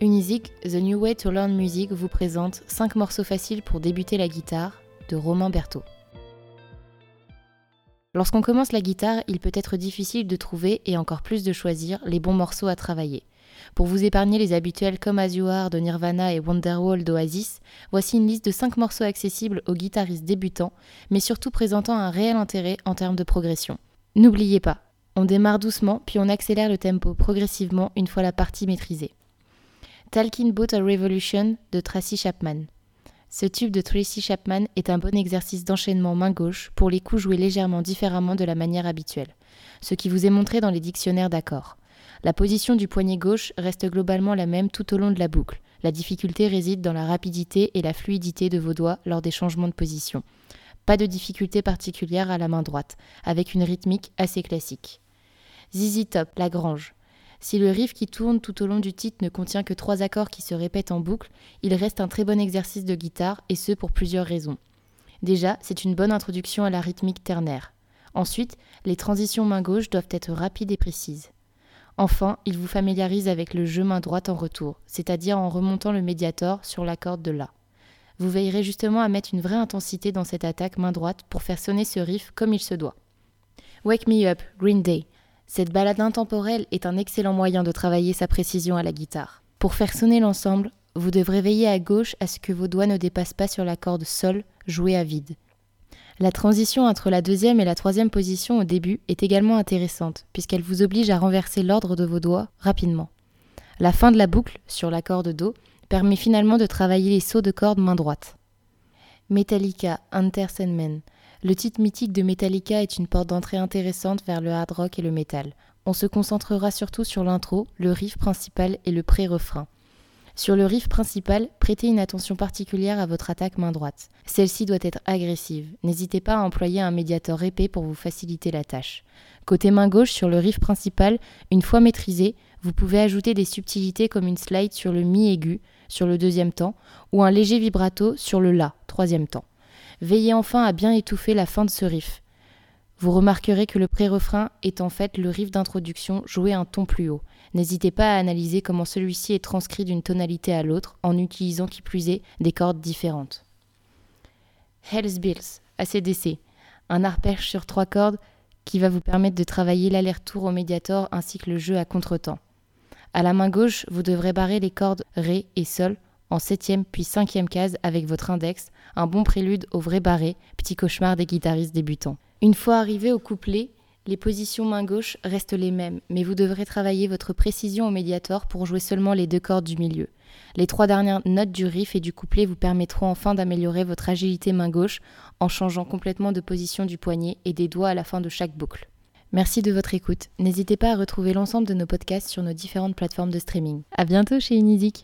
Unizik, The New Way to Learn Music vous présente 5 morceaux faciles pour débuter la guitare de Romain Berthaud. Lorsqu'on commence la guitare, il peut être difficile de trouver et encore plus de choisir les bons morceaux à travailler. Pour vous épargner les habituels comme As You Are de Nirvana et Wonderwall d'Oasis, voici une liste de 5 morceaux accessibles aux guitaristes débutants, mais surtout présentant un réel intérêt en termes de progression. N'oubliez pas, on démarre doucement puis on accélère le tempo progressivement une fois la partie maîtrisée. Talking Boat a Revolution de Tracy Chapman. Ce tube de Tracy Chapman est un bon exercice d'enchaînement main gauche pour les coups joués légèrement différemment de la manière habituelle, ce qui vous est montré dans les dictionnaires d'accords. La position du poignet gauche reste globalement la même tout au long de la boucle. La difficulté réside dans la rapidité et la fluidité de vos doigts lors des changements de position. Pas de difficulté particulière à la main droite, avec une rythmique assez classique. ZZ Top, Lagrange. Si le riff qui tourne tout au long du titre ne contient que trois accords qui se répètent en boucle, il reste un très bon exercice de guitare, et ce pour plusieurs raisons. Déjà, c'est une bonne introduction à la rythmique ternaire. Ensuite, les transitions main gauche doivent être rapides et précises. Enfin, il vous familiarise avec le jeu main droite en retour, c'est-à-dire en remontant le médiator sur la corde de La. Vous veillerez justement à mettre une vraie intensité dans cette attaque main droite pour faire sonner ce riff comme il se doit. Wake Me Up, Green Day. Cette balade intemporelle est un excellent moyen de travailler sa précision à la guitare. Pour faire sonner l'ensemble, vous devrez veiller à gauche à ce que vos doigts ne dépassent pas sur la corde Sol jouée à vide. La transition entre la deuxième et la troisième position au début est également intéressante, puisqu'elle vous oblige à renverser l'ordre de vos doigts rapidement. La fin de la boucle, sur la corde Do, permet finalement de travailler les sauts de corde main droite. Metallica, Enter. Le titre mythique de Metallica est une porte d'entrée intéressante vers le hard rock et le metal. On se concentrera surtout sur l'intro, le riff principal et le pré-refrain. Sur le riff principal, prêtez une attention particulière à votre attaque main droite. Celle-ci doit être agressive. N'hésitez pas à employer un médiator épais pour vous faciliter la tâche. Côté main gauche, sur le riff principal, une fois maîtrisé, vous pouvez ajouter des subtilités comme une slide sur le mi aigu, sur le deuxième temps, ou un léger vibrato sur le la, troisième temps. Veillez enfin à bien étouffer la fin de ce riff. Vous remarquerez que le pré-refrain est en fait le riff d'introduction joué un ton plus haut. N'hésitez pas à analyser comment celui-ci est transcrit d'une tonalité à l'autre en utilisant qui plus est des cordes différentes. Hells Bills, ACDC, un arpège sur trois cordes qui va vous permettre de travailler l'aller-retour au médiator ainsi que le jeu à contretemps. À la main gauche, vous devrez barrer les cordes Ré et Sol en septième puis cinquième case avec votre index, un bon prélude au vrai barré, petit cauchemar des guitaristes débutants. Une fois arrivé au couplet, les positions main gauche restent les mêmes, mais vous devrez travailler votre précision au médiator pour jouer seulement les deux cordes du milieu. Les trois dernières notes du riff et du couplet vous permettront enfin d'améliorer votre agilité main gauche en changeant complètement de position du poignet et des doigts à la fin de chaque boucle. Merci de votre écoute. N'hésitez pas à retrouver l'ensemble de nos podcasts sur nos différentes plateformes de streaming. À bientôt chez Unizik.